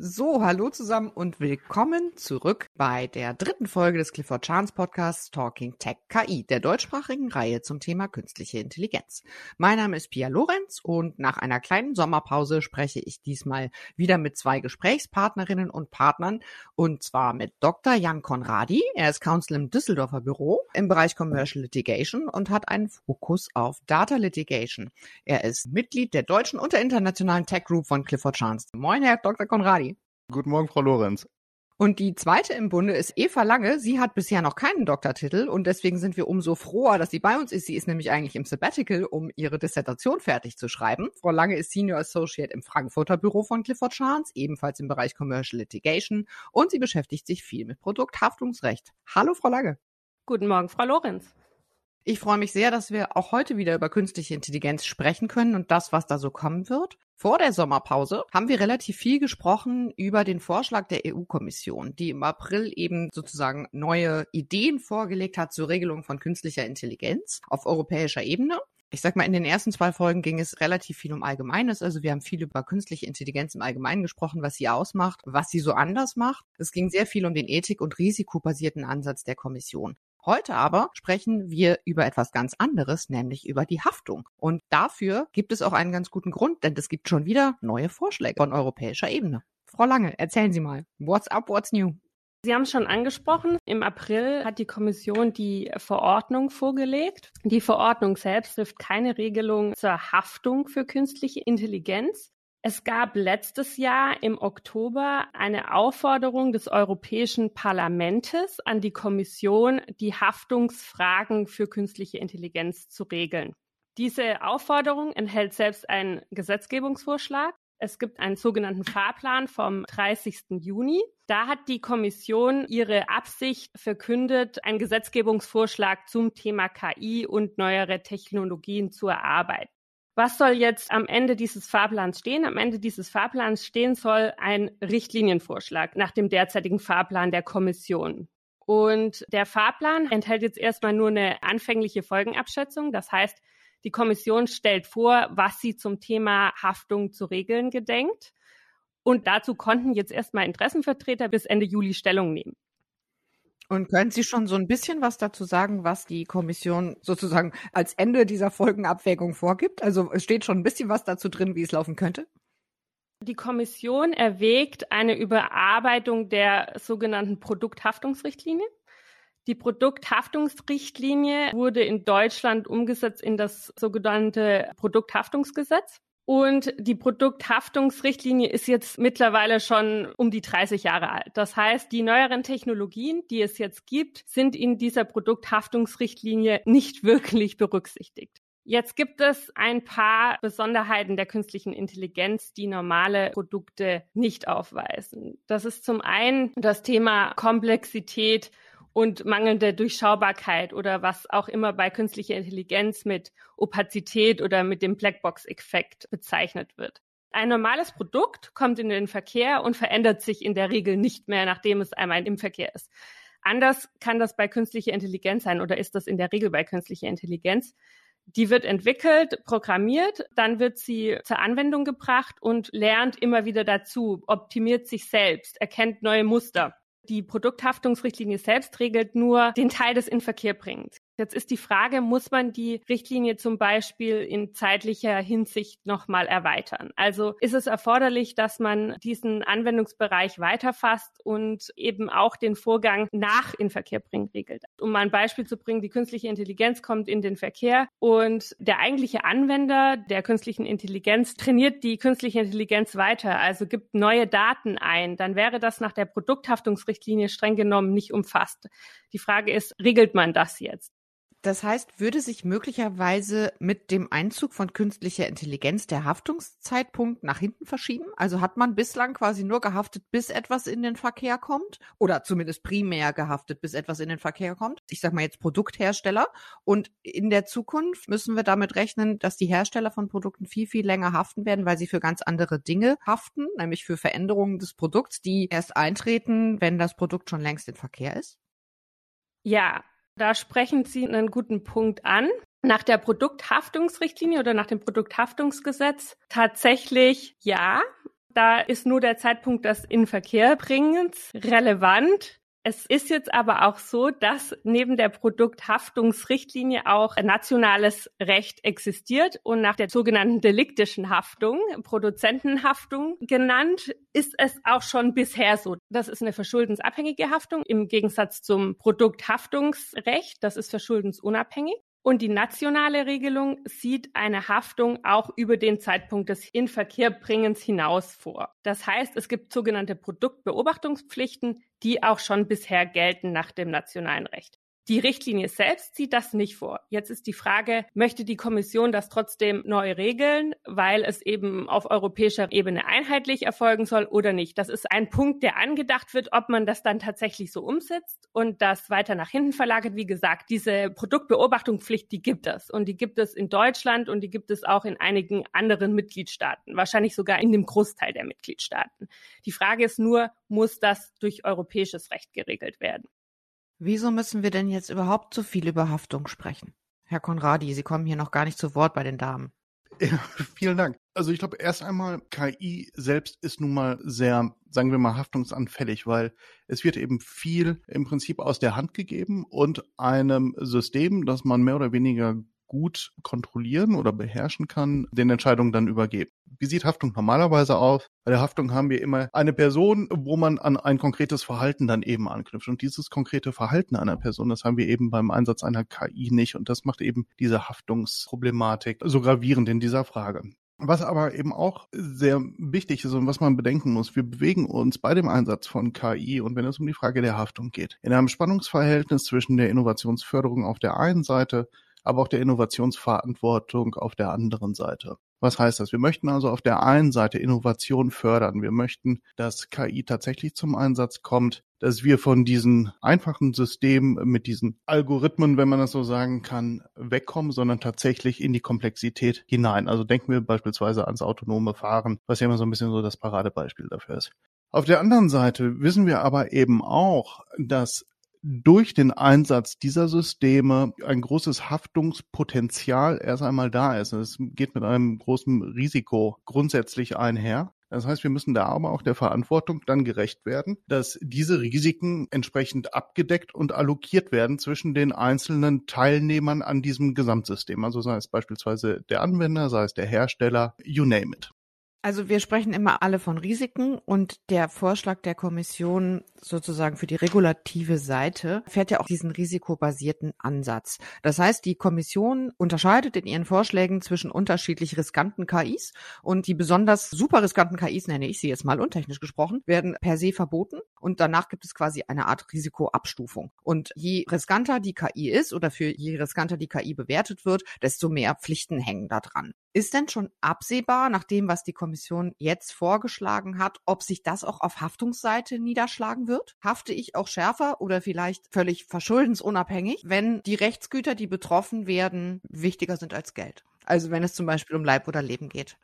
So, hallo zusammen und willkommen zurück bei der dritten Folge des Clifford Chance Podcasts Talking Tech KI, der deutschsprachigen Reihe zum Thema künstliche Intelligenz. Mein Name ist Pia Lorenz und nach einer kleinen Sommerpause spreche ich diesmal wieder mit zwei Gesprächspartnerinnen und Partnern und zwar mit Dr. Jan Konradi. Er ist Counsel im Düsseldorfer Büro im Bereich Commercial Litigation und hat einen Fokus auf Data Litigation. Er ist Mitglied der deutschen und der internationalen Tech Group von Clifford Chance. Moin, Herr Dr. Konradi. Guten Morgen, Frau Lorenz. Und die zweite im Bunde ist Eva Lange. Sie hat bisher noch keinen Doktortitel und deswegen sind wir umso froher, dass sie bei uns ist. Sie ist nämlich eigentlich im Sabbatical, um ihre Dissertation fertig zu schreiben. Frau Lange ist Senior Associate im Frankfurter Büro von Clifford Chance, ebenfalls im Bereich Commercial Litigation und sie beschäftigt sich viel mit Produkthaftungsrecht. Hallo, Frau Lange. Guten Morgen, Frau Lorenz. Ich freue mich sehr, dass wir auch heute wieder über künstliche Intelligenz sprechen können und das, was da so kommen wird. Vor der Sommerpause haben wir relativ viel gesprochen über den Vorschlag der EU-Kommission, die im April eben sozusagen neue Ideen vorgelegt hat zur Regelung von künstlicher Intelligenz auf europäischer Ebene. Ich sag mal, in den ersten zwei Folgen ging es relativ viel um Allgemeines. Also wir haben viel über künstliche Intelligenz im Allgemeinen gesprochen, was sie ausmacht, was sie so anders macht. Es ging sehr viel um den ethik- und risikobasierten Ansatz der Kommission. Heute aber sprechen wir über etwas ganz anderes, nämlich über die Haftung. Und dafür gibt es auch einen ganz guten Grund, denn es gibt schon wieder neue Vorschläge von europäischer Ebene. Frau Lange, erzählen Sie mal. What's up, what's new? Sie haben es schon angesprochen. Im April hat die Kommission die Verordnung vorgelegt. Die Verordnung selbst trifft keine Regelung zur Haftung für künstliche Intelligenz. Es gab letztes Jahr im Oktober eine Aufforderung des Europäischen Parlaments an die Kommission, die Haftungsfragen für künstliche Intelligenz zu regeln. Diese Aufforderung enthält selbst einen Gesetzgebungsvorschlag. Es gibt einen sogenannten Fahrplan vom 30. Juni. Da hat die Kommission ihre Absicht verkündet, einen Gesetzgebungsvorschlag zum Thema KI und neuere Technologien zu erarbeiten. Was soll jetzt am Ende dieses Fahrplans stehen? Am Ende dieses Fahrplans stehen soll ein Richtlinienvorschlag nach dem derzeitigen Fahrplan der Kommission. Und der Fahrplan enthält jetzt erstmal nur eine anfängliche Folgenabschätzung. Das heißt, die Kommission stellt vor, was sie zum Thema Haftung zu regeln gedenkt. Und dazu konnten jetzt erstmal Interessenvertreter bis Ende Juli Stellung nehmen. Und können Sie schon so ein bisschen was dazu sagen, was die Kommission sozusagen als Ende dieser Folgenabwägung vorgibt? Also es steht schon ein bisschen was dazu drin, wie es laufen könnte. Die Kommission erwägt eine Überarbeitung der sogenannten Produkthaftungsrichtlinie. Die Produkthaftungsrichtlinie wurde in Deutschland umgesetzt in das sogenannte Produkthaftungsgesetz. Und die Produkthaftungsrichtlinie ist jetzt mittlerweile schon um die 30 Jahre alt. Das heißt, die neueren Technologien, die es jetzt gibt, sind in dieser Produkthaftungsrichtlinie nicht wirklich berücksichtigt. Jetzt gibt es ein paar Besonderheiten der künstlichen Intelligenz, die normale Produkte nicht aufweisen. Das ist zum einen das Thema Komplexität und mangelnde Durchschaubarkeit oder was auch immer bei künstlicher Intelligenz mit Opazität oder mit dem Blackbox-Effekt bezeichnet wird. Ein normales Produkt kommt in den Verkehr und verändert sich in der Regel nicht mehr, nachdem es einmal im Verkehr ist. Anders kann das bei künstlicher Intelligenz sein oder ist das in der Regel bei künstlicher Intelligenz. Die wird entwickelt, programmiert, dann wird sie zur Anwendung gebracht und lernt immer wieder dazu, optimiert sich selbst, erkennt neue Muster. Die Produkthaftungsrichtlinie selbst regelt nur den Teil des in Verkehr bringt. Jetzt ist die Frage, muss man die Richtlinie zum Beispiel in zeitlicher Hinsicht nochmal erweitern? Also ist es erforderlich, dass man diesen Anwendungsbereich weiterfasst und eben auch den Vorgang nach in Verkehr bringen regelt? Um mal ein Beispiel zu bringen, die künstliche Intelligenz kommt in den Verkehr und der eigentliche Anwender der künstlichen Intelligenz trainiert die künstliche Intelligenz weiter, also gibt neue Daten ein. Dann wäre das nach der Produkthaftungsrichtlinie streng genommen nicht umfasst. Die Frage ist, regelt man das jetzt? Das heißt, würde sich möglicherweise mit dem Einzug von künstlicher Intelligenz der Haftungszeitpunkt nach hinten verschieben? Also hat man bislang quasi nur gehaftet, bis etwas in den Verkehr kommt? Oder zumindest primär gehaftet, bis etwas in den Verkehr kommt? Ich sag mal jetzt Produkthersteller. Und in der Zukunft müssen wir damit rechnen, dass die Hersteller von Produkten viel, viel länger haften werden, weil sie für ganz andere Dinge haften, nämlich für Veränderungen des Produkts, die erst eintreten, wenn das Produkt schon längst in Verkehr ist? Ja, da sprechen Sie einen guten Punkt an. Nach der Produkthaftungsrichtlinie oder nach dem Produkthaftungsgesetz tatsächlich ja. Da ist nur der Zeitpunkt des Inverkehrbringens relevant. Es ist jetzt aber auch so, dass neben der Produkthaftungsrichtlinie auch nationales Recht existiert und nach der sogenannten deliktischen Haftung, Produzentenhaftung genannt, ist es auch schon bisher so. Das ist eine verschuldensabhängige Haftung im Gegensatz zum Produkthaftungsrecht, das ist verschuldensunabhängig. Und die nationale Regelung sieht eine Haftung auch über den Zeitpunkt des Inverkehrbringens hinaus vor. Das heißt, es gibt sogenannte Produktbeobachtungspflichten, die auch schon bisher gelten nach dem nationalen Recht. Die Richtlinie selbst sieht das nicht vor. Jetzt ist die Frage, möchte die Kommission das trotzdem neu regeln, weil es eben auf europäischer Ebene einheitlich erfolgen soll oder nicht? Das ist ein Punkt, der angedacht wird, ob man das dann tatsächlich so umsetzt und das weiter nach hinten verlagert. Wie gesagt, diese Produktbeobachtungspflicht, die gibt es und die gibt es in Deutschland und die gibt es auch in einigen anderen Mitgliedstaaten, wahrscheinlich sogar in dem Großteil der Mitgliedstaaten. Die Frage ist nur, muss das durch europäisches Recht geregelt werden? Wieso müssen wir denn jetzt überhaupt so viel über Haftung sprechen? Herr Konradi, Sie kommen hier noch gar nicht zu Wort bei den Damen. Ja, vielen Dank. Also ich glaube, erst einmal, KI selbst ist nun mal sehr, sagen wir mal, haftungsanfällig, weil es wird eben viel im Prinzip aus der Hand gegeben und einem System, das man mehr oder weniger gut kontrollieren oder beherrschen kann, den Entscheidungen dann übergeben. Wie sieht Haftung normalerweise aus? Bei der Haftung haben wir immer eine Person, wo man an ein konkretes Verhalten dann eben anknüpft. Und dieses konkrete Verhalten einer Person, das haben wir eben beim Einsatz einer KI nicht. Und das macht eben diese Haftungsproblematik so gravierend in dieser Frage. Was aber eben auch sehr wichtig ist und was man bedenken muss, wir bewegen uns bei dem Einsatz von KI und wenn es um die Frage der Haftung geht, in einem Spannungsverhältnis zwischen der Innovationsförderung auf der einen Seite aber auch der Innovationsverantwortung auf der anderen Seite. Was heißt das? Wir möchten also auf der einen Seite Innovation fördern. Wir möchten, dass KI tatsächlich zum Einsatz kommt, dass wir von diesen einfachen Systemen mit diesen Algorithmen, wenn man das so sagen kann, wegkommen, sondern tatsächlich in die Komplexität hinein. Also denken wir beispielsweise ans autonome Fahren, was ja immer so ein bisschen so das Paradebeispiel dafür ist. Auf der anderen Seite wissen wir aber eben auch, dass durch den Einsatz dieser Systeme ein großes Haftungspotenzial erst einmal da ist. Es geht mit einem großen Risiko grundsätzlich einher. Das heißt, wir müssen da aber auch der Verantwortung dann gerecht werden, dass diese Risiken entsprechend abgedeckt und allokiert werden zwischen den einzelnen Teilnehmern an diesem Gesamtsystem. Also sei es beispielsweise der Anwender, sei es der Hersteller, you name it. Also wir sprechen immer alle von Risiken und der Vorschlag der Kommission sozusagen für die regulative Seite fährt ja auch diesen risikobasierten Ansatz. Das heißt, die Kommission unterscheidet in ihren Vorschlägen zwischen unterschiedlich riskanten KIs und die besonders super riskanten KIs, nenne ich sie jetzt mal untechnisch gesprochen, werden per se verboten und danach gibt es quasi eine Art Risikoabstufung. Und je riskanter die KI ist oder für je riskanter die KI bewertet wird, desto mehr Pflichten hängen da dran. Ist denn schon absehbar, nach dem, was die Kommission jetzt vorgeschlagen hat, ob sich das auch auf Haftungsseite niederschlagen wird? Hafte ich auch schärfer oder vielleicht völlig verschuldensunabhängig, wenn die Rechtsgüter, die betroffen werden, wichtiger sind als Geld? Also wenn es zum Beispiel um Leib oder Leben geht.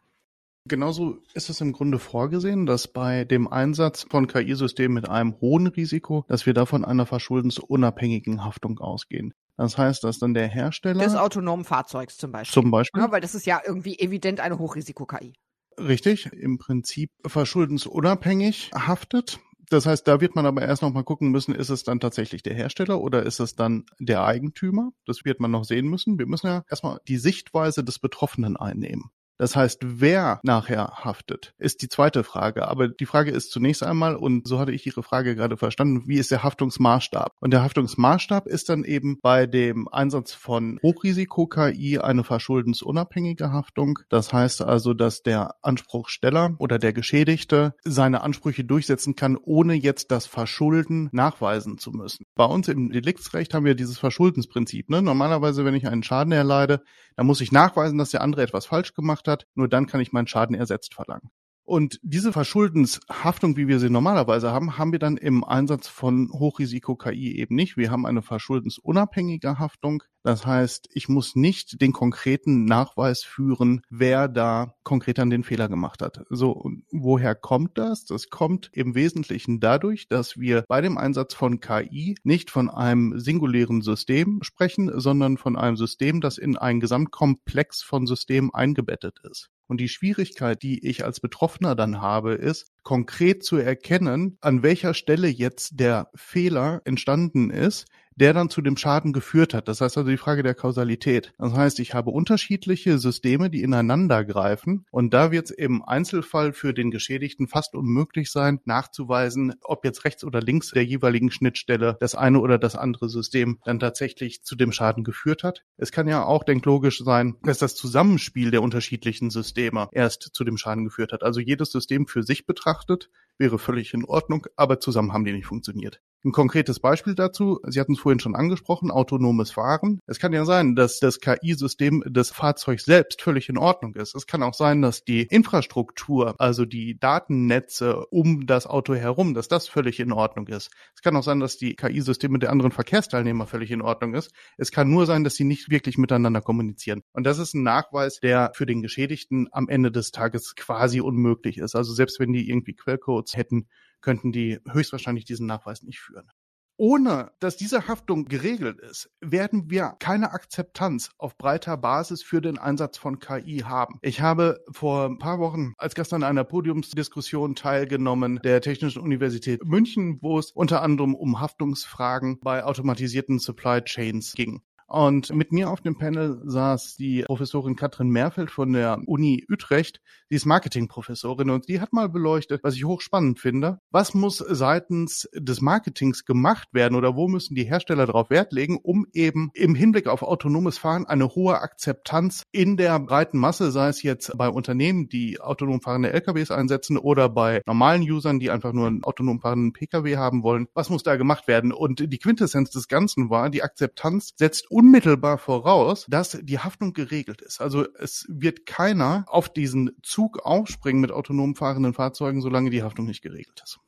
Genauso ist es im Grunde vorgesehen, dass bei dem Einsatz von KI-Systemen mit einem hohen Risiko, dass wir da von einer verschuldensunabhängigen Haftung ausgehen. Das heißt, dass dann der Hersteller. Des autonomen Fahrzeugs zum Beispiel. Zum Beispiel. Ja, weil das ist ja irgendwie evident eine Hochrisiko-KI. Richtig, im Prinzip verschuldensunabhängig haftet. Das heißt, da wird man aber erst noch mal gucken müssen, ist es dann tatsächlich der Hersteller oder ist es dann der Eigentümer? Das wird man noch sehen müssen. Wir müssen ja erstmal die Sichtweise des Betroffenen einnehmen. Das heißt, wer nachher haftet, ist die zweite Frage. Aber die Frage ist zunächst einmal, und so hatte ich Ihre Frage gerade verstanden, wie ist der Haftungsmaßstab? Und der Haftungsmaßstab ist dann eben bei dem Einsatz von Hochrisiko-KI eine verschuldensunabhängige Haftung. Das heißt also, dass der Anspruchsteller oder der Geschädigte seine Ansprüche durchsetzen kann, ohne jetzt das Verschulden nachweisen zu müssen. Bei uns im Deliktsrecht haben wir dieses Verschuldensprinzip. Ne? Normalerweise, wenn ich einen Schaden erleide, dann muss ich nachweisen, dass der andere etwas falsch gemacht gemacht hat, nur dann kann ich meinen Schaden ersetzt verlangen. Und diese Verschuldenshaftung, wie wir sie normalerweise haben, haben wir dann im Einsatz von Hochrisiko-KI eben nicht. Wir haben eine verschuldensunabhängige Haftung. Das heißt, ich muss nicht den konkreten Nachweis führen, wer da konkret an den Fehler gemacht hat. So, woher kommt das? Das kommt im Wesentlichen dadurch, dass wir bei dem Einsatz von KI nicht von einem singulären System sprechen, sondern von einem System, das in einen Gesamtkomplex von Systemen eingebettet ist. Und die Schwierigkeit, die ich als Betroffener dann habe, ist, konkret zu erkennen, an welcher Stelle jetzt der Fehler entstanden ist, der dann zu dem Schaden geführt hat. Das heißt also die Frage der Kausalität. Das heißt, ich habe unterschiedliche Systeme, die ineinander greifen und da wird es im Einzelfall für den Geschädigten fast unmöglich sein, nachzuweisen, ob jetzt rechts oder links der jeweiligen Schnittstelle das eine oder das andere System dann tatsächlich zu dem Schaden geführt hat. Es kann ja auch denklogisch sein, dass das Zusammenspiel der unterschiedlichen Systeme erst zu dem Schaden geführt hat. Also jedes System für sich betrachtet wäre völlig in Ordnung, aber zusammen haben die nicht funktioniert. Ein konkretes Beispiel dazu, Sie hatten es vorhin schon angesprochen, autonomes Fahren. Es kann ja sein, dass das KI-System des Fahrzeugs selbst völlig in Ordnung ist. Es kann auch sein, dass die Infrastruktur, also die Datennetze um das Auto herum, dass das völlig in Ordnung ist. Es kann auch sein, dass die KI-Systeme der anderen Verkehrsteilnehmer völlig in Ordnung ist. Es kann nur sein, dass sie nicht wirklich miteinander kommunizieren. Und das ist ein Nachweis, der für den Geschädigten am Ende des Tages quasi unmöglich ist. Also selbst wenn die irgendwie Quellcodes hätten, könnten die höchstwahrscheinlich diesen Nachweis nicht führen. Ohne dass diese Haftung geregelt ist, werden wir keine Akzeptanz auf breiter Basis für den Einsatz von KI haben. Ich habe vor ein paar Wochen als Gast an einer Podiumsdiskussion teilgenommen der Technischen Universität München, wo es unter anderem um Haftungsfragen bei automatisierten Supply Chains ging. Und mit mir auf dem Panel saß die Professorin Katrin Merfeld von der Uni Utrecht. Sie ist Marketingprofessorin und die hat mal beleuchtet, was ich hochspannend finde. Was muss seitens des Marketings gemacht werden oder wo müssen die Hersteller darauf Wert legen, um eben im Hinblick auf autonomes Fahren eine hohe Akzeptanz in der breiten Masse, sei es jetzt bei Unternehmen, die autonom fahrende LKWs einsetzen oder bei normalen Usern, die einfach nur einen autonom fahrenden PKW haben wollen. Was muss da gemacht werden? Und die Quintessenz des Ganzen war, die Akzeptanz setzt unmittelbar voraus, dass die Haftung geregelt ist. Also es wird keiner auf diesen Zug aufspringen mit autonom fahrenden Fahrzeugen, solange die Haftung nicht geregelt ist.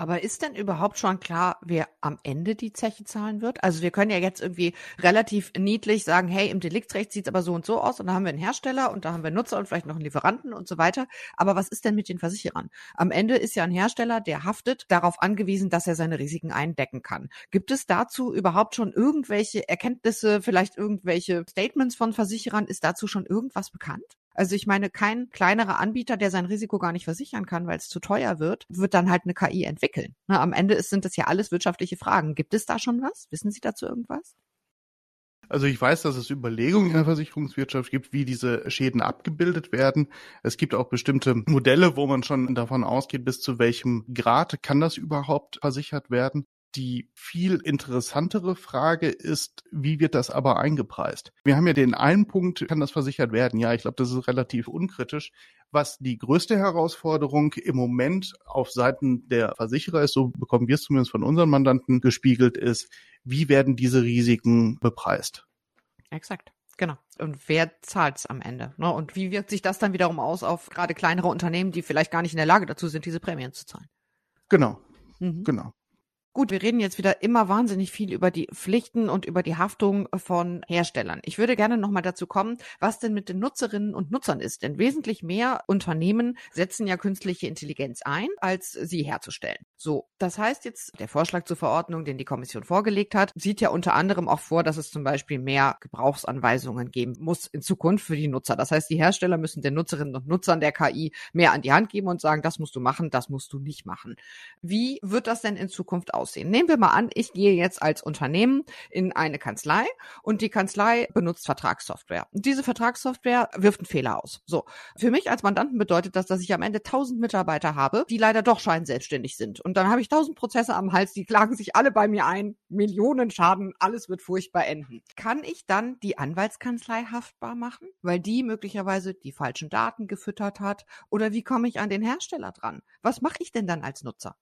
Aber ist denn überhaupt schon klar, wer am Ende die Zeche zahlen wird? Also wir können ja jetzt irgendwie relativ niedlich sagen, hey, im Deliktsrecht sieht's aber so und so aus und da haben wir einen Hersteller und da haben wir Nutzer und vielleicht noch einen Lieferanten und so weiter. Aber was ist denn mit den Versicherern? Am Ende ist ja ein Hersteller, der haftet, darauf angewiesen, dass er seine Risiken eindecken kann. Gibt es dazu überhaupt schon irgendwelche Erkenntnisse, vielleicht irgendwelche Statements von Versicherern? Ist dazu schon irgendwas bekannt? Also ich meine, kein kleinerer Anbieter, der sein Risiko gar nicht versichern kann, weil es zu teuer wird, wird dann halt eine KI entwickeln. Na, am Ende ist, sind das ja alles wirtschaftliche Fragen. Gibt es da schon was? Wissen Sie dazu irgendwas? Also ich weiß, dass es Überlegungen in der Versicherungswirtschaft gibt, wie diese Schäden abgebildet werden. Es gibt auch bestimmte Modelle, wo man schon davon ausgeht, bis zu welchem Grad kann das überhaupt versichert werden. Die viel interessantere Frage ist, wie wird das aber eingepreist? Wir haben ja den einen Punkt, kann das versichert werden? Ja, ich glaube, das ist relativ unkritisch. Was die größte Herausforderung im Moment auf Seiten der Versicherer ist, so bekommen wir es zumindest von unseren Mandanten gespiegelt, ist, wie werden diese Risiken bepreist? Exakt. Genau. Und wer zahlt es am Ende? Ne? Und wie wirkt sich das dann wiederum aus auf gerade kleinere Unternehmen, die vielleicht gar nicht in der Lage dazu sind, diese Prämien zu zahlen? Genau. Mhm. Genau. Gut, wir reden jetzt wieder immer wahnsinnig viel über die Pflichten und über die Haftung von Herstellern. Ich würde gerne nochmal dazu kommen, was denn mit den Nutzerinnen und Nutzern ist. Denn wesentlich mehr Unternehmen setzen ja künstliche Intelligenz ein, als sie herzustellen. So, das heißt jetzt, der Vorschlag zur Verordnung, den die Kommission vorgelegt hat, sieht ja unter anderem auch vor, dass es zum Beispiel mehr Gebrauchsanweisungen geben muss in Zukunft für die Nutzer. Das heißt, die Hersteller müssen den Nutzerinnen und Nutzern der KI mehr an die Hand geben und sagen, das musst du machen, das musst du nicht machen. Wie wird das denn in Zukunft aussehen? Nehmen wir mal an, ich gehe jetzt als Unternehmen in eine Kanzlei und die Kanzlei benutzt Vertragssoftware. Und diese Vertragssoftware wirft einen Fehler aus. So. Für mich als Mandanten bedeutet das, dass ich am Ende tausend Mitarbeiter habe, die leider doch scheinselbstständig sind. Und dann habe ich tausend Prozesse am Hals, die klagen sich alle bei mir ein. Millionen Schaden, alles wird furchtbar enden. Kann ich dann die Anwaltskanzlei haftbar machen, weil die möglicherweise die falschen Daten gefüttert hat? Oder wie komme ich an den Hersteller dran? Was mache ich denn dann als Nutzer?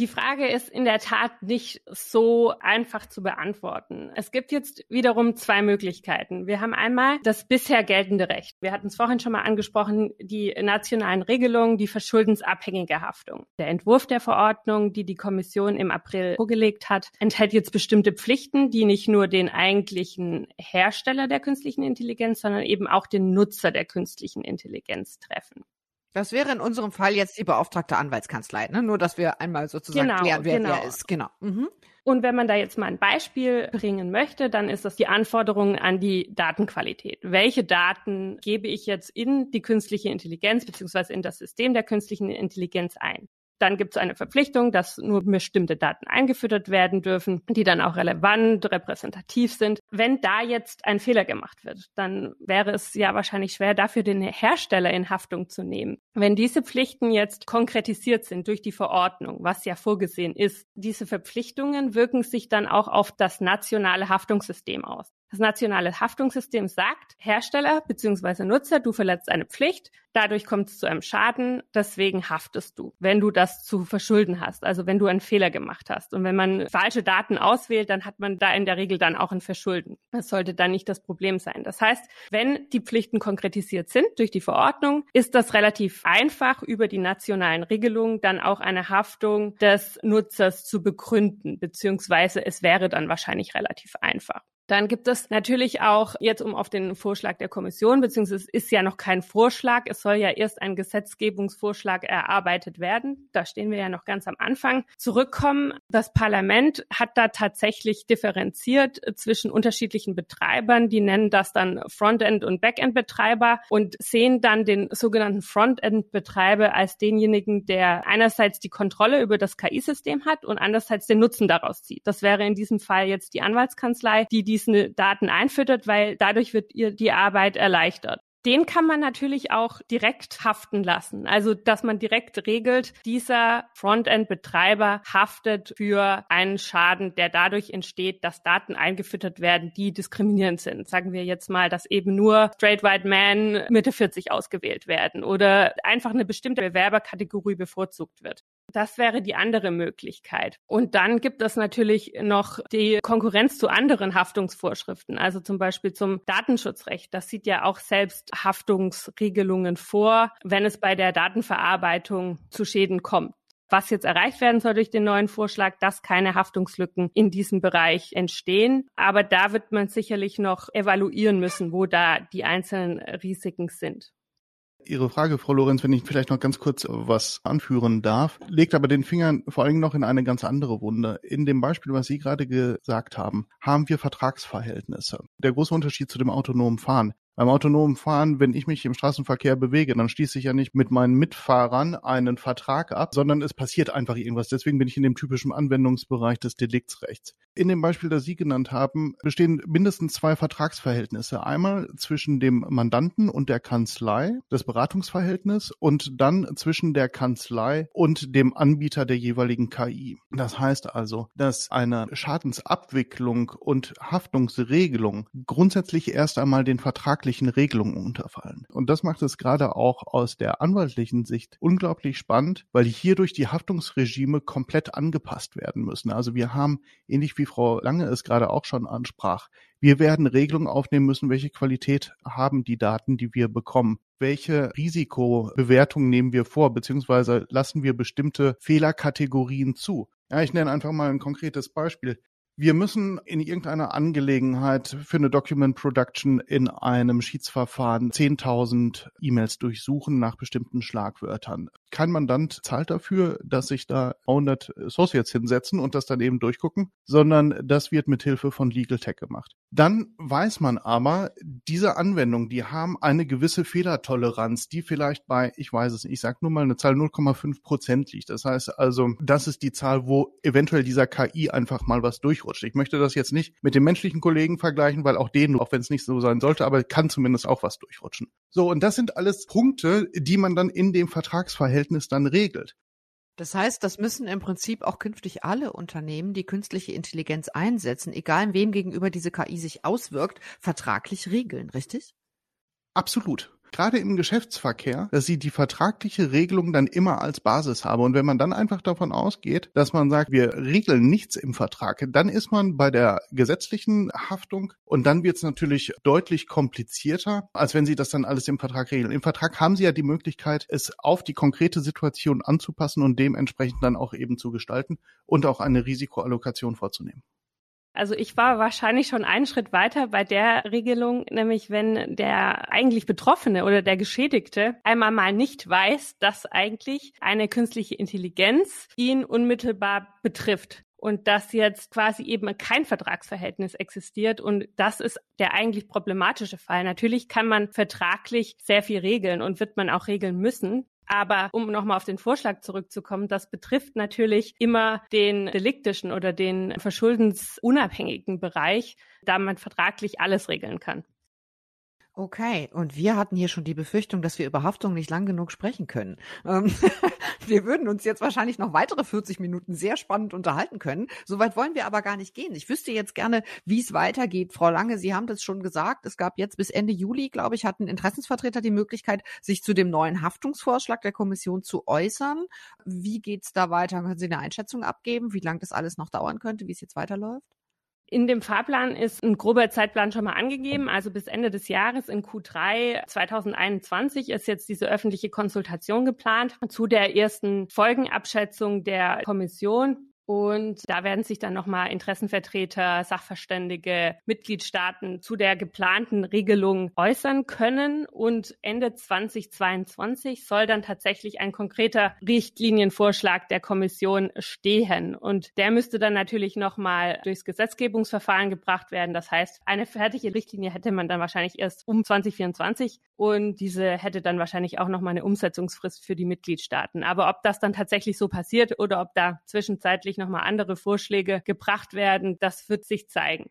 Die Frage ist in der Tat nicht so einfach zu beantworten. Es gibt jetzt wiederum zwei Möglichkeiten. Wir haben einmal das bisher geltende Recht. Wir hatten es vorhin schon mal angesprochen, die nationalen Regelungen, die verschuldensabhängige Haftung. Der Entwurf der Verordnung, die die Kommission im April vorgelegt hat, enthält jetzt bestimmte Pflichten, die nicht nur den eigentlichen Hersteller der künstlichen Intelligenz, sondern eben auch den Nutzer der künstlichen Intelligenz treffen. Das wäre in unserem Fall jetzt die beauftragte Anwaltskanzlei, ne? Nur, dass wir einmal sozusagen genau, klären, wer genau. wer ist. Genau. Mhm. Und wenn man da jetzt mal ein Beispiel bringen möchte, dann ist das die Anforderung an die Datenqualität. Welche Daten gebe ich jetzt in die künstliche Intelligenz beziehungsweise in das System der künstlichen Intelligenz ein? Dann gibt es eine Verpflichtung, dass nur bestimmte Daten eingefüttert werden dürfen, die dann auch relevant, repräsentativ sind. Wenn da jetzt ein Fehler gemacht wird, dann wäre es ja wahrscheinlich schwer, dafür den Hersteller in Haftung zu nehmen. Wenn diese Pflichten jetzt konkretisiert sind durch die Verordnung, was ja vorgesehen ist, diese Verpflichtungen wirken sich dann auch auf das nationale Haftungssystem aus. Das nationale Haftungssystem sagt, Hersteller bzw. Nutzer, du verletzt eine Pflicht, dadurch kommt es zu einem Schaden, deswegen haftest du, wenn du das zu verschulden hast, also wenn du einen Fehler gemacht hast. Und wenn man falsche Daten auswählt, dann hat man da in der Regel dann auch ein Verschulden. Das sollte dann nicht das Problem sein. Das heißt, wenn die Pflichten konkretisiert sind durch die Verordnung, ist das relativ einfach, über die nationalen Regelungen dann auch eine Haftung des Nutzers zu begründen, beziehungsweise es wäre dann wahrscheinlich relativ einfach. Dann gibt es natürlich auch jetzt um auf den Vorschlag der Kommission, beziehungsweise es ist ja noch kein Vorschlag, es soll ja erst ein Gesetzgebungsvorschlag erarbeitet werden. Da stehen wir ja noch ganz am Anfang. Zurückkommen, das Parlament hat da tatsächlich differenziert zwischen unterschiedlichen Betreibern. Die nennen das dann Frontend- und Backend-Betreiber und sehen dann den sogenannten Frontend-Betreiber als denjenigen, der einerseits die Kontrolle über das KI-System hat und andererseits den Nutzen daraus zieht. Das wäre in diesem Fall jetzt die Anwaltskanzlei, die die diese Daten einfüttert, weil dadurch wird ihr die Arbeit erleichtert. Den kann man natürlich auch direkt haften lassen. Also, dass man direkt regelt, dieser Frontend-Betreiber haftet für einen Schaden, der dadurch entsteht, dass Daten eingefüttert werden, die diskriminierend sind. Sagen wir jetzt mal, dass eben nur Straight White Men Mitte 40 ausgewählt werden oder einfach eine bestimmte Bewerberkategorie bevorzugt wird. Das wäre die andere Möglichkeit. Und dann gibt es natürlich noch die Konkurrenz zu anderen Haftungsvorschriften, also zum Beispiel zum Datenschutzrecht. Das sieht ja auch selbst Haftungsregelungen vor, wenn es bei der Datenverarbeitung zu Schäden kommt was jetzt erreicht werden soll durch den neuen Vorschlag, dass keine Haftungslücken in diesem Bereich entstehen. Aber da wird man sicherlich noch evaluieren müssen, wo da die einzelnen Risiken sind. Ihre Frage, Frau Lorenz, wenn ich vielleicht noch ganz kurz was anführen darf, legt aber den Finger vor allem noch in eine ganz andere Wunde. In dem Beispiel, was Sie gerade gesagt haben, haben wir Vertragsverhältnisse. Der große Unterschied zu dem autonomen Fahren. Beim autonomen Fahren, wenn ich mich im Straßenverkehr bewege, dann schließe ich ja nicht mit meinen Mitfahrern einen Vertrag ab, sondern es passiert einfach irgendwas. Deswegen bin ich in dem typischen Anwendungsbereich des Deliktsrechts. In dem Beispiel, das Sie genannt haben, bestehen mindestens zwei Vertragsverhältnisse. Einmal zwischen dem Mandanten und der Kanzlei, das Beratungsverhältnis, und dann zwischen der Kanzlei und dem Anbieter der jeweiligen KI. Das heißt also, dass eine Schadensabwicklung und Haftungsregelung grundsätzlich erst einmal den vertraglichen Regelungen unterfallen. Und das macht es gerade auch aus der anwaltlichen Sicht unglaublich spannend, weil hierdurch die Haftungsregime komplett angepasst werden müssen. Also wir haben, ähnlich wie Frau Lange es gerade auch schon ansprach, wir werden Regelungen aufnehmen müssen, welche Qualität haben die Daten, die wir bekommen. Welche Risikobewertung nehmen wir vor, beziehungsweise lassen wir bestimmte Fehlerkategorien zu? Ja, ich nenne einfach mal ein konkretes Beispiel. Wir müssen in irgendeiner Angelegenheit für eine Document Production in einem Schiedsverfahren 10.000 E-Mails durchsuchen nach bestimmten Schlagwörtern. Kein Mandant zahlt dafür, dass sich da 100 Associates hinsetzen und das dann eben durchgucken, sondern das wird mit Hilfe von Legal Tech gemacht. Dann weiß man aber, diese Anwendungen, die haben eine gewisse Fehlertoleranz, die vielleicht bei, ich weiß es nicht, ich sag nur mal eine Zahl 0,5 Prozent liegt. Das heißt also, das ist die Zahl, wo eventuell dieser KI einfach mal was durchrutscht. Ich möchte das jetzt nicht mit den menschlichen Kollegen vergleichen, weil auch denen, auch wenn es nicht so sein sollte, aber kann zumindest auch was durchrutschen. So, und das sind alles Punkte, die man dann in dem Vertragsverhältnis Verhältnis dann regelt. Das heißt, das müssen im Prinzip auch künftig alle Unternehmen, die künstliche Intelligenz einsetzen, egal wem gegenüber diese KI sich auswirkt, vertraglich regeln, richtig? Absolut gerade im Geschäftsverkehr, dass sie die vertragliche Regelung dann immer als Basis habe. Und wenn man dann einfach davon ausgeht, dass man sagt, wir regeln nichts im Vertrag, dann ist man bei der gesetzlichen Haftung und dann wird es natürlich deutlich komplizierter, als wenn sie das dann alles im Vertrag regeln. Im Vertrag haben sie ja die Möglichkeit, es auf die konkrete Situation anzupassen und dementsprechend dann auch eben zu gestalten und auch eine Risikoallokation vorzunehmen. Also ich war wahrscheinlich schon einen Schritt weiter bei der Regelung, nämlich wenn der eigentlich Betroffene oder der Geschädigte einmal mal nicht weiß, dass eigentlich eine künstliche Intelligenz ihn unmittelbar betrifft. und dass jetzt quasi eben kein Vertragsverhältnis existiert. Und das ist der eigentlich problematische Fall. Natürlich kann man vertraglich sehr viel regeln und wird man auch regeln müssen. Aber um nochmal auf den Vorschlag zurückzukommen, das betrifft natürlich immer den deliktischen oder den verschuldensunabhängigen Bereich, da man vertraglich alles regeln kann. Okay, und wir hatten hier schon die Befürchtung, dass wir über Haftung nicht lang genug sprechen können. Ähm, wir würden uns jetzt wahrscheinlich noch weitere 40 Minuten sehr spannend unterhalten können. Soweit wollen wir aber gar nicht gehen. Ich wüsste jetzt gerne, wie es weitergeht. Frau Lange, Sie haben das schon gesagt. Es gab jetzt bis Ende Juli, glaube ich, hatten Interessensvertreter die Möglichkeit, sich zu dem neuen Haftungsvorschlag der Kommission zu äußern. Wie geht's da weiter? Können Sie eine Einschätzung abgeben, wie lange das alles noch dauern könnte, wie es jetzt weiterläuft? In dem Fahrplan ist ein grober Zeitplan schon mal angegeben. Also bis Ende des Jahres in Q3 2021 ist jetzt diese öffentliche Konsultation geplant zu der ersten Folgenabschätzung der Kommission. Und da werden sich dann nochmal Interessenvertreter, Sachverständige, Mitgliedstaaten zu der geplanten Regelung äußern können. Und Ende 2022 soll dann tatsächlich ein konkreter Richtlinienvorschlag der Kommission stehen. Und der müsste dann natürlich nochmal durchs Gesetzgebungsverfahren gebracht werden. Das heißt, eine fertige Richtlinie hätte man dann wahrscheinlich erst um 2024 und diese hätte dann wahrscheinlich auch nochmal eine Umsetzungsfrist für die Mitgliedstaaten. Aber ob das dann tatsächlich so passiert oder ob da zwischenzeitlich nochmal andere Vorschläge gebracht werden, das wird sich zeigen.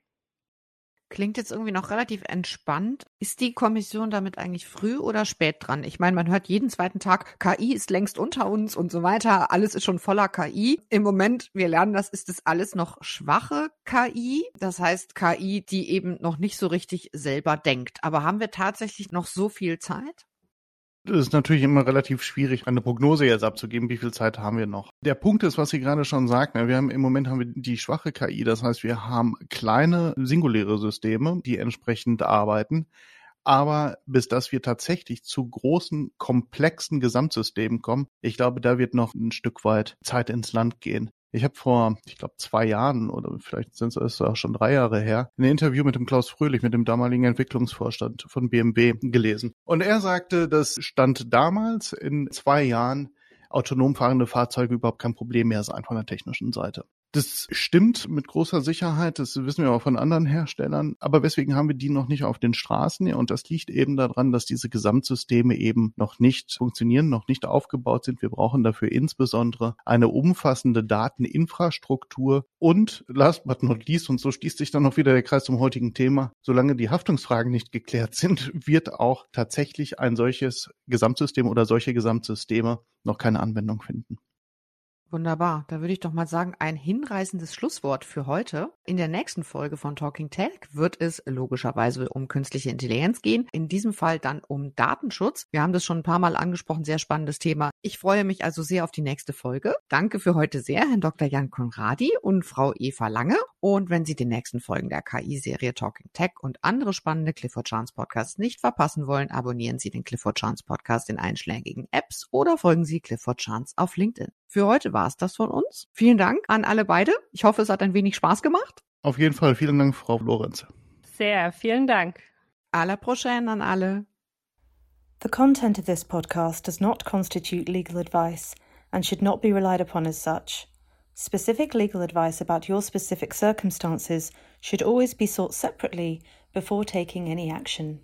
Klingt jetzt irgendwie noch relativ entspannt. Ist die Kommission damit eigentlich früh oder spät dran? Ich meine, man hört jeden zweiten Tag, KI ist längst unter uns und so weiter. Alles ist schon voller KI. Im Moment, wir lernen das, ist es alles noch schwache KI. Das heißt KI, die eben noch nicht so richtig selber denkt. Aber haben wir tatsächlich noch so viel Zeit? Es ist natürlich immer relativ schwierig, eine Prognose jetzt abzugeben, wie viel Zeit haben wir noch. Der Punkt ist, was Sie gerade schon sagten, wir haben im Moment haben wir die schwache KI, das heißt, wir haben kleine singuläre Systeme, die entsprechend arbeiten. Aber bis dass wir tatsächlich zu großen, komplexen Gesamtsystemen kommen, ich glaube, da wird noch ein Stück weit Zeit ins Land gehen. Ich habe vor, ich glaube, zwei Jahren oder vielleicht sind es auch schon drei Jahre her, ein Interview mit dem Klaus Fröhlich, mit dem damaligen Entwicklungsvorstand von BMW gelesen. Und er sagte, das stand damals in zwei Jahren autonom fahrende Fahrzeuge überhaupt kein Problem mehr sein von der technischen Seite. Das stimmt mit großer Sicherheit, das wissen wir auch von anderen Herstellern, aber weswegen haben wir die noch nicht auf den Straßen? Und das liegt eben daran, dass diese Gesamtsysteme eben noch nicht funktionieren, noch nicht aufgebaut sind. Wir brauchen dafür insbesondere eine umfassende Dateninfrastruktur und last but not least, und so schließt sich dann noch wieder der Kreis zum heutigen Thema, solange die Haftungsfragen nicht geklärt sind, wird auch tatsächlich ein solches Gesamtsystem oder solche Gesamtsysteme noch keine Anwendung finden. Wunderbar. Da würde ich doch mal sagen, ein hinreißendes Schlusswort für heute. In der nächsten Folge von Talking Tech wird es logischerweise um künstliche Intelligenz gehen. In diesem Fall dann um Datenschutz. Wir haben das schon ein paar Mal angesprochen. Sehr spannendes Thema. Ich freue mich also sehr auf die nächste Folge. Danke für heute sehr, Herrn Dr. Jan Konradi und Frau Eva Lange. Und wenn Sie die nächsten Folgen der KI-Serie Talking Tech und andere spannende Clifford Chance Podcasts nicht verpassen wollen, abonnieren Sie den Clifford Chance Podcast in einschlägigen Apps oder folgen Sie Clifford Chance auf LinkedIn. Für heute war es das von uns. Vielen Dank an alle beide. Ich hoffe, es hat ein wenig Spaß gemacht. Auf jeden Fall. Vielen Dank, Frau Lorenz. Sehr, vielen Dank. À la prochaine an alle. The content of this podcast does not constitute legal advice and should not be relied upon as such. Specific legal advice about your specific circumstances should always be sought separately before taking any action.